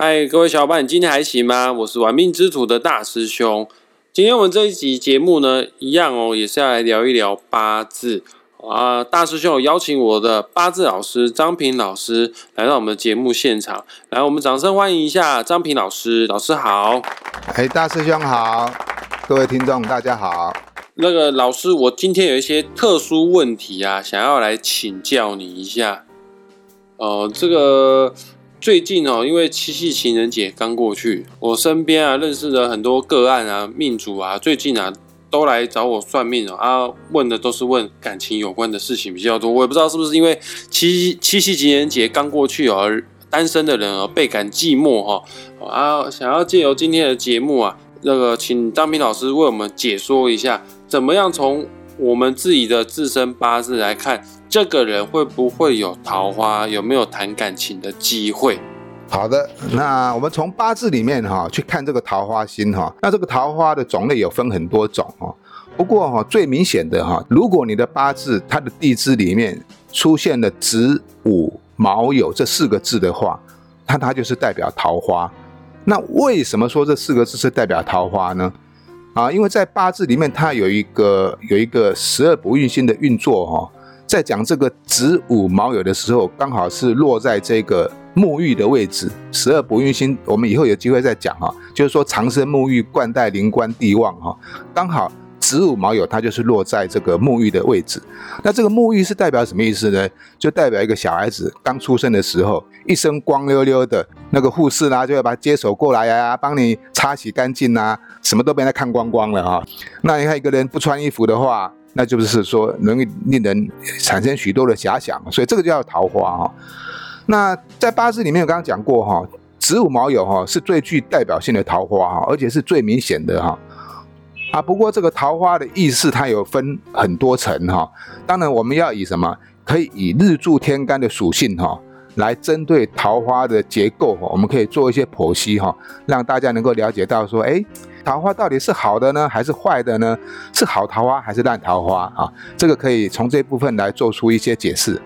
嗨，各位小伙伴，你今天还行吗？我是玩命之徒的大师兄。今天我们这一集节目呢，一样哦，也是要来聊一聊八字啊。大师兄有邀请我的八字老师张平老师来到我们的节目现场，来，我们掌声欢迎一下张平老师。老师好，哎，大师兄好，各位听众大家好。那个老师，我今天有一些特殊问题啊，想要来请教你一下。哦，这个最近哦，因为七夕情人节刚过去，我身边啊认识的很多个案啊，命主啊，最近啊都来找我算命哦，啊，问的都是问感情有关的事情比较多。我也不知道是不是因为七七夕情人节刚过去哦，单身的人哦倍感寂寞哈，啊，想要借由今天的节目啊，那个请张平老师为我们解说一下，怎么样从我们自己的自身八字来看。这个人会不会有桃花？有没有谈感情的机会？好的，那我们从八字里面哈去看这个桃花星哈。那这个桃花的种类有分很多种哈。不过哈最明显的哈，如果你的八字它的地支里面出现了子午卯酉这四个字的话，那它就是代表桃花。那为什么说这四个字是代表桃花呢？啊，因为在八字里面它有一个有一个十二不运星的运作哈。在讲这个子午卯酉的时候，刚好是落在这个沐浴的位置。十二不运星，我们以后有机会再讲哈。就是说长生沐浴，冠带灵官地旺哈。刚好子午卯酉，它就是落在这个沐浴的位置。那这个沐浴是代表什么意思呢？就代表一个小孩子刚出生的时候，一身光溜溜的，那个护士啦就要把他接手过来呀，帮你擦洗干净呐，什么都被他看光光了哈。那你看一个人不穿衣服的话。那就是说，容易令人产生许多的遐想，所以这个叫桃花哈。那在八字里面，我刚刚讲过哈，子午卯酉哈是最具代表性的桃花哈，而且是最明显的哈。啊，不过这个桃花的意思它有分很多层哈。当然，我们要以什么？可以以日柱天干的属性哈，来针对桃花的结构，我们可以做一些剖析哈，让大家能够了解到说，哎。桃花到底是好的呢，还是坏的呢？是好桃花还是烂桃花啊？这个可以从这部分来做出一些解释。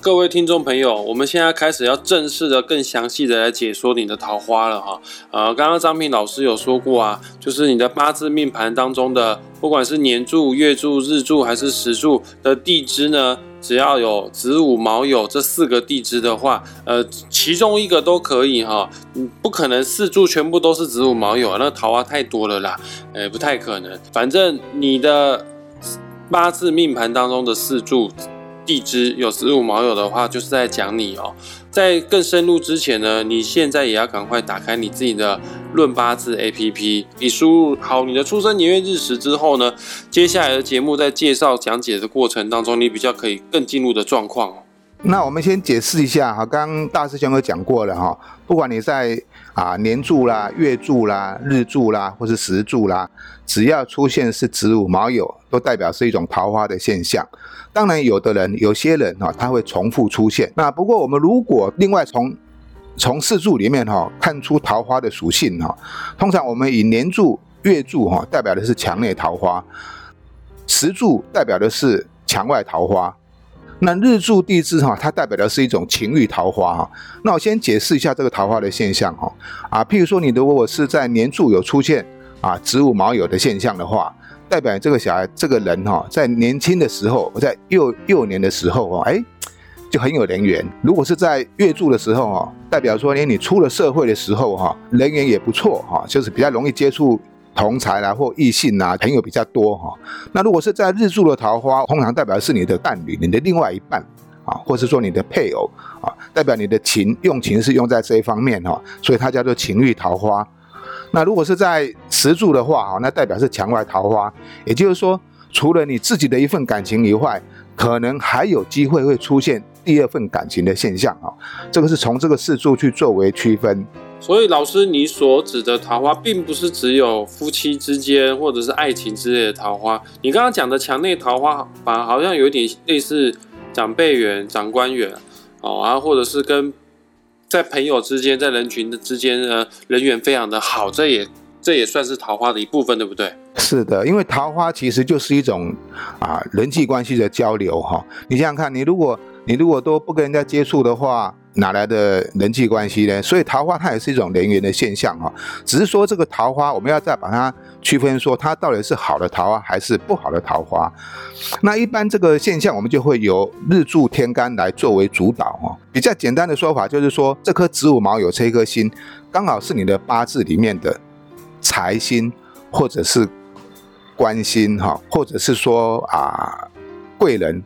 各位听众朋友，我们现在开始要正式的、更详细的来解说你的桃花了哈。呃，刚刚张平老师有说过啊，就是你的八字命盘当中的，不管是年柱、月柱、日柱还是时柱的地支呢。只要有子午卯酉这四个地支的话，呃，其中一个都可以哈，你不可能四柱全部都是子午卯酉，那桃花太多了啦，呃，不太可能。反正你的八字命盘当中的四柱。地支有子午卯酉的话，就是在讲你哦。在更深入之前呢，你现在也要赶快打开你自己的论八字 APP，你输入好你的出生年月日时之后呢，接下来的节目在介绍讲解的过程当中，你比较可以更进入的状况哦。那我们先解释一下哈，刚大师兄有讲过了哈，不管你在啊年柱啦、月柱啦、日柱啦，或是时柱啦，只要出现是子午卯酉，都代表是一种桃花的现象。当然，有的人、有些人哈，他会重复出现。那不过我们如果另外从从四柱里面哈看出桃花的属性哈，通常我们以年柱、月柱哈代表的是墙内桃花，时柱代表的是墙外桃花。那日柱地支哈，它代表的是一种情欲桃花哈。那我先解释一下这个桃花的现象哈啊，譬如说你如果是在年柱有出现啊子午卯酉的现象的话，代表这个小孩这个人哈，在年轻的时候，在幼幼年的时候哈，哎，就很有人缘。如果是在月柱的时候哈，代表说，连你出了社会的时候哈，人缘也不错哈，就是比较容易接触。同才啦，或异性啊，朋友比较多哈。那如果是在日柱的桃花，通常代表是你的伴侣，你的另外一半啊，或是说你的配偶啊，代表你的情用情是用在这一方面哈，所以它叫做情欲桃花。那如果是在时柱的话哈，那代表是墙外桃花，也就是说，除了你自己的一份感情以外，可能还有机会会出现第二份感情的现象啊。这个是从这个四柱去作为区分。所以，老师，你所指的桃花，并不是只有夫妻之间或者是爱情之类的桃花。你刚刚讲的墙内桃花，反而好像有点类似长辈缘、长官缘哦，啊，或者是跟在朋友之间、在人群之间呢，人缘非常的好，这也这也算是桃花的一部分，对不对？是的，因为桃花其实就是一种啊人际关系的交流哈。你想想看，你如果你如果都不跟人家接触的话，哪来的人际关系呢？所以桃花它也是一种人缘的现象哈，只是说这个桃花我们要再把它区分，说它到底是好的桃花还是不好的桃花。那一般这个现象我们就会由日柱天干来作为主导哈。比较简单的说法就是说，这颗子午卯酉这一颗星，刚好是你的八字里面的财星或者是官星哈，或者是说啊贵人。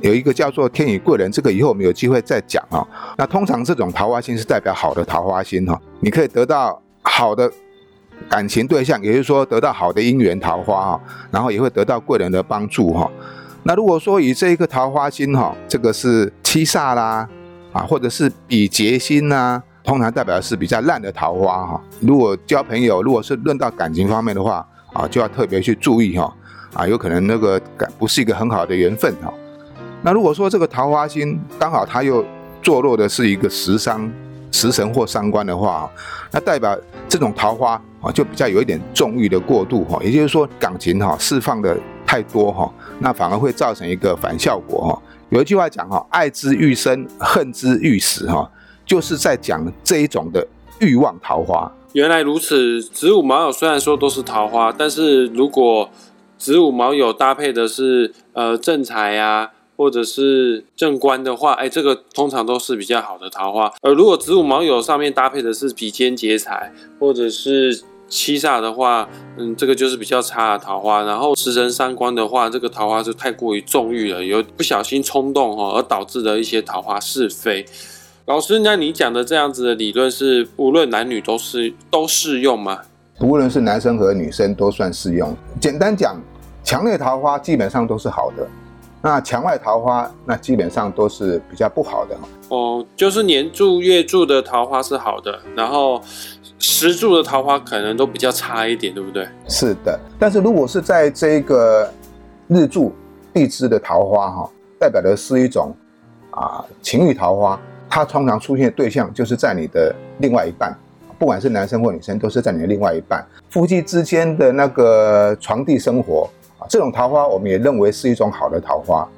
有一个叫做天宇贵人，这个以后我们有机会再讲啊。那通常这种桃花星是代表好的桃花星哈，你可以得到好的感情对象，也就是说得到好的姻缘桃花哈，然后也会得到贵人的帮助哈。那如果说以这一个桃花星哈，这个是七煞啦啊，或者是比劫星呐，通常代表的是比较烂的桃花哈。如果交朋友，如果是论到感情方面的话啊，就要特别去注意哈啊，有可能那个感不是一个很好的缘分哈。那如果说这个桃花星刚好它又坐落的是一个食伤、食神或伤官的话，那代表这种桃花啊就比较有一点纵欲的过度哈，也就是说感情哈释放的太多哈，那反而会造成一个反效果哈。有一句话讲哈，爱之欲生，恨之欲死哈，就是在讲这一种的欲望桃花。原来如此，子午卯酉虽然说都是桃花，但是如果子午卯酉搭配的是呃正财呀。或者是正官的话，哎，这个通常都是比较好的桃花。而如果子午卯酉上面搭配的是比肩劫财，或者是七煞的话，嗯，这个就是比较差的桃花。然后食神三官的话，这个桃花就太过于纵欲了，有不小心冲动哈，而导致的一些桃花是非。老师，那你讲的这样子的理论是无论男女都是都适用吗？无论是男生和女生都算适用。简单讲，强烈桃花基本上都是好的。那墙外桃花，那基本上都是比较不好的哦。就是年柱、月柱的桃花是好的，然后时柱的桃花可能都比较差一点，对不对？是的。但是如果是在这个日柱地支的桃花哈，代表的是一种啊情欲桃花，它通常出现的对象就是在你的另外一半，不管是男生或女生，都是在你的另外一半，夫妻之间的那个床地生活。这种桃花，我们也认为是一种好的桃花。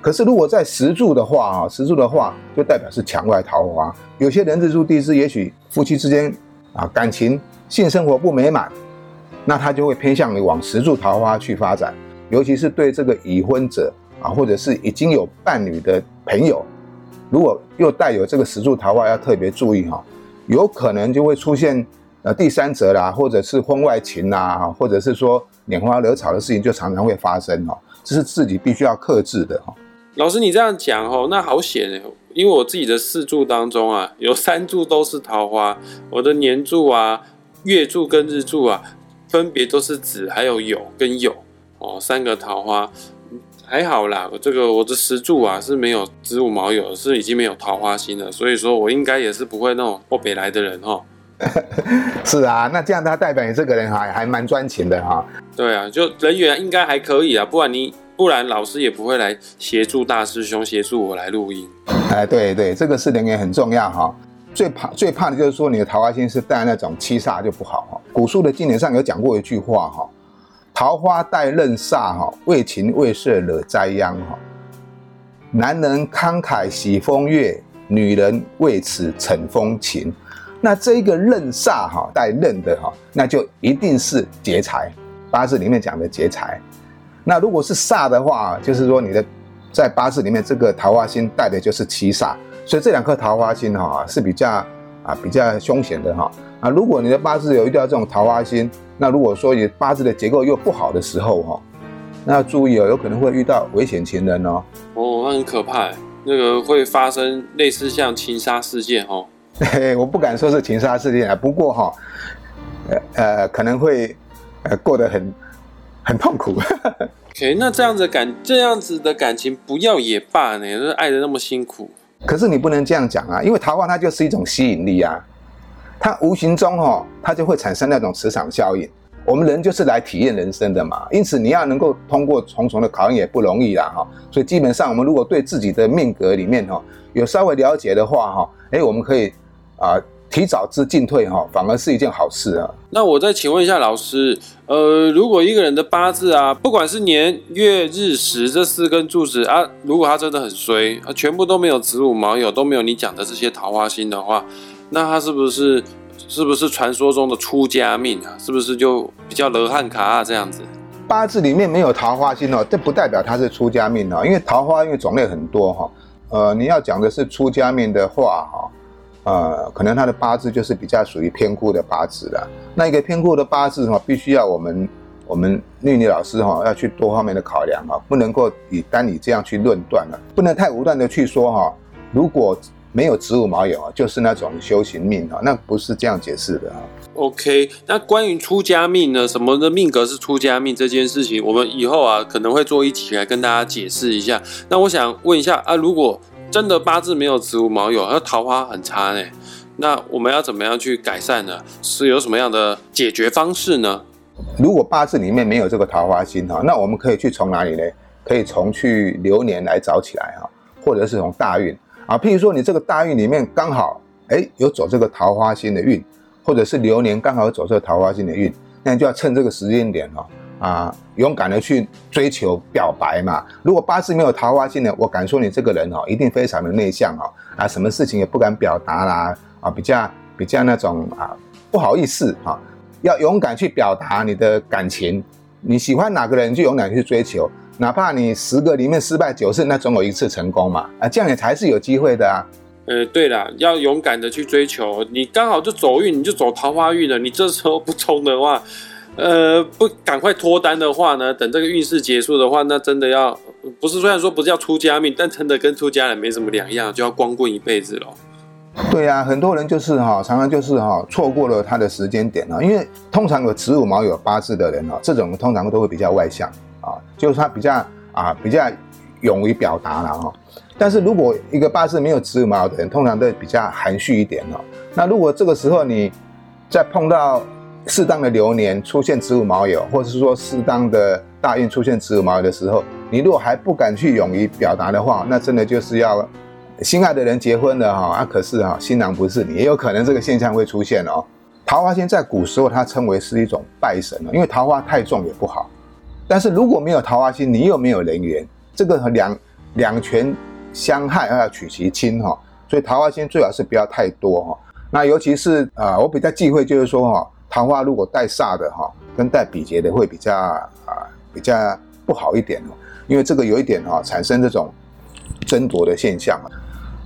可是，如果在石柱的话，啊，石柱的话就代表是墙外桃花。有些人日柱地支，也许夫妻之间啊感情、性生活不美满，那他就会偏向于往石柱桃花去发展。尤其是对这个已婚者啊，或者是已经有伴侣的朋友，如果又带有这个石柱桃花，要特别注意哈，有可能就会出现呃第三者啦，或者是婚外情啦，或者是说。拈花惹草的事情就常常会发生哦，这是自己必须要克制的哈。老师，你这样讲哦，那好险哎，因为我自己的四柱当中啊，有三柱都是桃花，我的年柱啊、月柱跟日柱啊，分别都是子还有酉跟酉哦，三个桃花还好啦。这个我的十柱啊是没有子午卯酉，是已经没有桃花星了，所以说我应该也是不会那种后北来的人哈。是啊，那这样他代表你这个人还还蛮专情的哈。对啊，就人缘应该还可以啊，不然你不然老师也不会来协助大师兄协助我来录音。哎，对对，这个是人缘很重要哈。最怕最怕的就是说你的桃花心是带那种七煞就不好哈。古书的经典上有讲过一句话哈：桃花带刃煞哈，为情为色惹灾殃哈。男人慷慨喜风月，女人为此逞风情。那这一个刃煞哈带刃的哈，那就一定是劫财，八字里面讲的劫财。那如果是煞的话，就是说你的在八字里面这个桃花星带的就是七煞，所以这两颗桃花星哈是比较啊比较凶险的哈。啊，如果你的八字有遇到这种桃花星，那如果说你八字的结构又不好的时候哈，那要注意哦，有可能会遇到危险情人哦。哦，那很可怕，那个会发生类似像情杀事件哦。我不敢说是情杀事件啊，不过哈，呃呃，可能会呃过得很很痛苦。OK，那这样子感这样子的感情不要也罢呢，就是爱的那么辛苦。可是你不能这样讲啊，因为桃花它就是一种吸引力啊，它无形中哈，它就会产生那种磁场效应。我们人就是来体验人生的嘛，因此你要能够通过重重的考验也不容易啦哈。所以基本上我们如果对自己的命格里面哈有稍微了解的话哈，诶，我们可以。啊，提早知进退哈，反而是一件好事啊。那我再请问一下老师，呃，如果一个人的八字啊，不管是年月日时这四根柱子啊，如果他真的很衰，他全部都没有子午卯酉，都没有你讲的这些桃花星的话，那他是不是是不是传说中的出家命啊？是不是就比较罗汉卡啊这样子？八字里面没有桃花星哦，这不代表他是出家命哦，因为桃花因为种类很多哈。呃，你要讲的是出家命的话哈，呃，可能他的八字就是比较属于偏枯的八字了。那一个偏枯的八字哈，必须要我们我们丽丽老师哈要去多方面的考量哈，不能够以单以这样去论断了，不能太武断的去说哈。如果没有子午卯酉啊，就是那种修行命啊，那不是这样解释的啊。OK，那关于出家命呢？什么的命格是出家命这件事情，我们以后啊可能会做一起来跟大家解释一下。那我想问一下啊，如果真的八字没有子午卯酉，那桃花很差呢，那我们要怎么样去改善呢？是有什么样的解决方式呢？如果八字里面没有这个桃花星哈，那我们可以去从哪里呢？可以从去流年来找起来哈，或者是从大运啊，譬如说你这个大运里面刚好哎有走这个桃花星的运。或者是流年刚好走这个桃花星的运，那你就要趁这个时间点哈啊，勇敢的去追求表白嘛。如果八字没有桃花星呢，我敢说你这个人哦，一定非常的内向哦啊，什么事情也不敢表达啦啊，比较比较那种啊不好意思哈，要勇敢去表达你的感情，你喜欢哪个人就勇敢去追求，哪怕你十个里面失败九次，那总有一次成功嘛啊，这样你才是有机会的啊。呃，对了，要勇敢的去追求。你刚好就走运，你就走桃花运了。你这时候不冲的话，呃，不赶快脱单的话呢，等这个运势结束的话，那真的要不是虽然说不是要出家命，但真的跟出家人没什么两样，就要光棍一辈子了。对呀，很多人就是哈，常常就是哈，错过了他的时间点啊。因为通常有子午卯酉八字的人啊，这种通常都会比较外向啊，就是他比较啊比较勇于表达了哈。但是如果一个八字没有子午卯酉的人，通常都比较含蓄一点哦。那如果这个时候你再碰到适当的流年出现子午卯酉，或者是说适当的大运出现子午卯酉的时候，你如果还不敢去勇于表达的话，那真的就是要心爱的人结婚了哈啊！可是哈新郎不是你，也有可能这个现象会出现哦。桃花星在古时候它称为是一种拜神因为桃花太重也不好。但是如果没有桃花星，你又没有人缘，这个两两全。相害要取其轻哈，所以桃花星最好是不要太多哈。那尤其是啊，我比较忌讳就是说哈，桃花如果带煞的哈，跟带比劫的会比较啊比较不好一点哦，因为这个有一点哈，产生这种争夺的现象。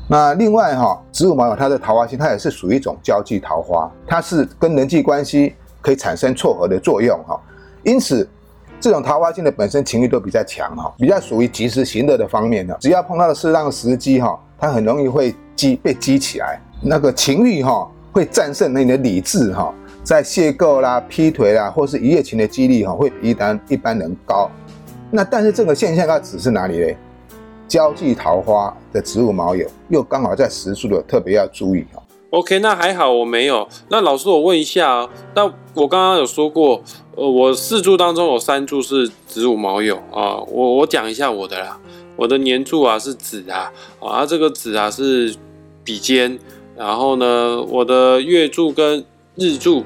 那另外哈，子午卯酉它的桃花星，它也是属于一种交际桃花，它是跟人际关系可以产生撮合的作用哈，因此。这种桃花星的本身情欲都比较强哈，比较属于及时行乐的方面的。只要碰到了适当的时机哈，它很容易会激被激起来，那个情欲哈会战胜你的理智哈，在邂逅啦、劈腿啦，或是一夜情的几率哈，会比一般一般人高。那但是这个现象要指是哪里嘞？交际桃花的子午卯酉又刚好在时数的，特别要注意哈。OK，那还好我没有。那老师，我问一下啊，那我刚刚有说过，呃，我四柱当中有三柱是子午卯酉啊。我我讲一下我的啦，我的年柱啊是子啊，啊这个子啊是比肩，然后呢，我的月柱跟日柱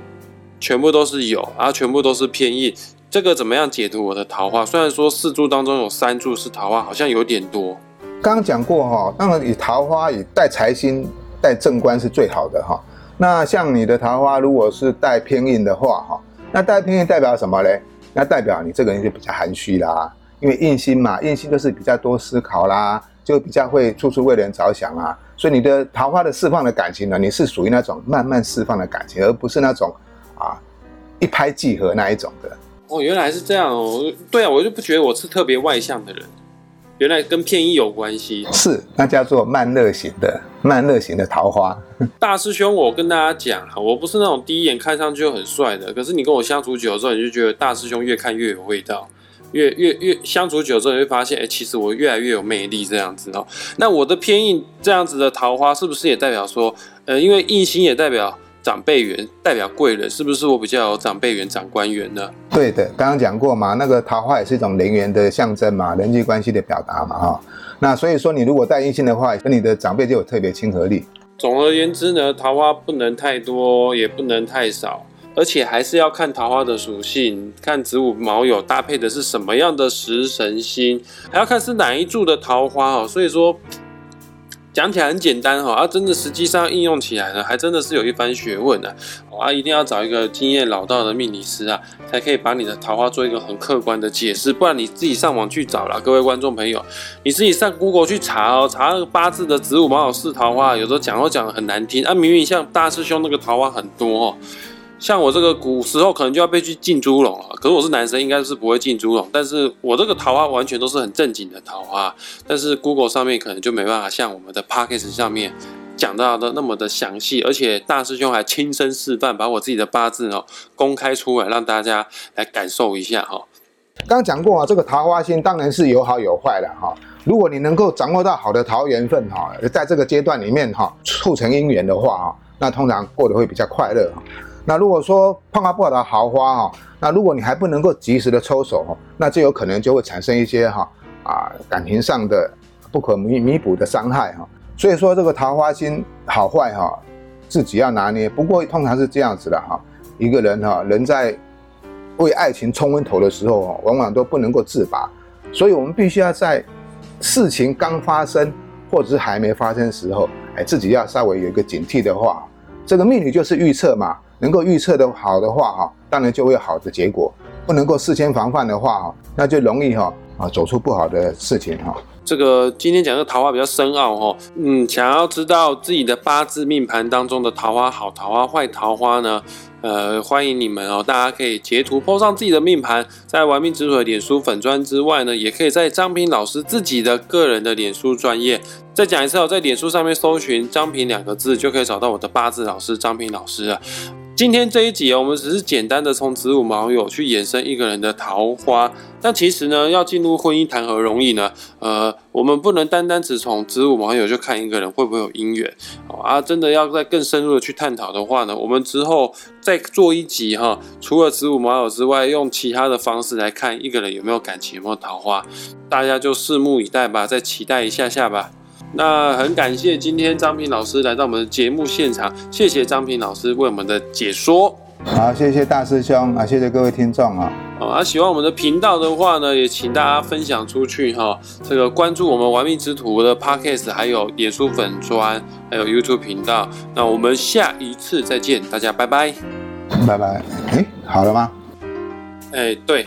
全部都是有，啊全部都是偏印。这个怎么样解读我的桃花？虽然说四柱当中有三柱是桃花，好像有点多。刚刚讲过哈，当然以桃花以带财星。带正官是最好的哈，那像你的桃花如果是带偏印的话哈，那带偏印代表什么嘞？那代表你这个人就比较含蓄啦，因为印星嘛，印星就是比较多思考啦，就比较会处处为人着想啊，所以你的桃花的释放的感情呢，你是属于那种慢慢释放的感情，而不是那种啊一拍即合那一种的。哦，原来是这样哦，对啊，我就不觉得我是特别外向的人。原来跟偏一有关系，是那叫做慢热型的慢热型的桃花。大师兄，我跟大家讲我不是那种第一眼看上去就很帅的，可是你跟我相处久了之后，你就觉得大师兄越看越有味道，越越越相处久之后，你会发现，哎，其实我越来越有魅力这样子哦。那我的偏印这样子的桃花，是不是也代表说，呃，因为印星也代表。长辈缘代表贵人，是不是我比较有长辈缘、长官缘呢？对的，刚刚讲过嘛，那个桃花也是一种人缘的象征嘛，人际关系的表达嘛，哈。那所以说，你如果带印星的话，跟你的长辈就有特别亲和力。总而言之呢，桃花不能太多，也不能太少，而且还是要看桃花的属性，看子午卯酉搭配的是什么样的食神星，还要看是哪一柱的桃花哦。所以说。讲起来很简单哈，啊，真的实际上应用起来呢，还真的是有一番学问的啊！一定要找一个经验老道的命理师啊，才可以把你的桃花做一个很客观的解释，不然你自己上网去找了，各位观众朋友，你自己上 Google 去查哦，查那个八字的子午卯酉四桃花，有时候讲都讲的很难听啊，明明像大师兄那个桃花很多哦。像我这个古时候可能就要被去进猪笼了，可是我是男生，应该是不会进猪笼。但是我这个桃花完全都是很正经的桃花，但是 Google 上面可能就没办法像我们的 p o c k e t 上面讲到的那么的详细，而且大师兄还亲身示范，把我自己的八字哦公开出来，让大家来感受一下哈。刚讲过啊，这个桃花星当然是有好有坏的哈。如果你能够掌握到好的桃缘分哈，在这个阶段里面哈，促成姻缘的话哈，那通常过得会比较快乐哈。那如果说碰到不好的桃花哈，那如果你还不能够及时的抽手哈，那就有可能就会产生一些哈啊感情上的不可弥弥补的伤害哈。所以说这个桃花心好坏哈，自己要拿捏。不过通常是这样子的哈，一个人哈人在为爱情冲昏头的时候，往往都不能够自拔。所以我们必须要在事情刚发生或者是还没发生的时候，哎，自己要稍微有一个警惕的话，这个命理就是预测嘛。能够预测的好的话，哈，当然就会有好的结果；不能够事先防范的话，哈，那就容易哈啊走出不好的事情哈。这个今天讲的桃花比较深奥哈，嗯，想要知道自己的八字命盘当中的桃花好桃花坏桃花呢？呃，欢迎你们哦，大家可以截图 po 上自己的命盘，在玩命指数的脸书粉砖之外呢，也可以在张平老师自己的个人的脸书专业。再讲一次哦，在脸书上面搜寻张平两个字，就可以找到我的八字老师张平老师了。今天这一集我们只是简单的从子午卯酉去衍生一个人的桃花，但其实呢，要进入婚姻谈何容易呢？呃，我们不能单单只从子午卯酉就看一个人会不会有姻缘啊！真的要再更深入的去探讨的话呢，我们之后再做一集哈，除了子午卯酉之外，用其他的方式来看一个人有没有感情、有没有桃花，大家就拭目以待吧，再期待一下下吧。那很感谢今天张平老师来到我们的节目现场，谢谢张平老师为我们的解说。好，谢谢大师兄啊，谢谢各位听众啊。啊，喜欢我们的频道的话呢，也请大家分享出去哈。这个关注我们玩命之徒的 Podcast，还有脸书粉砖，还有 YouTube 频道。那我们下一次再见，大家拜拜。拜拜。哎，好了吗？哎，对。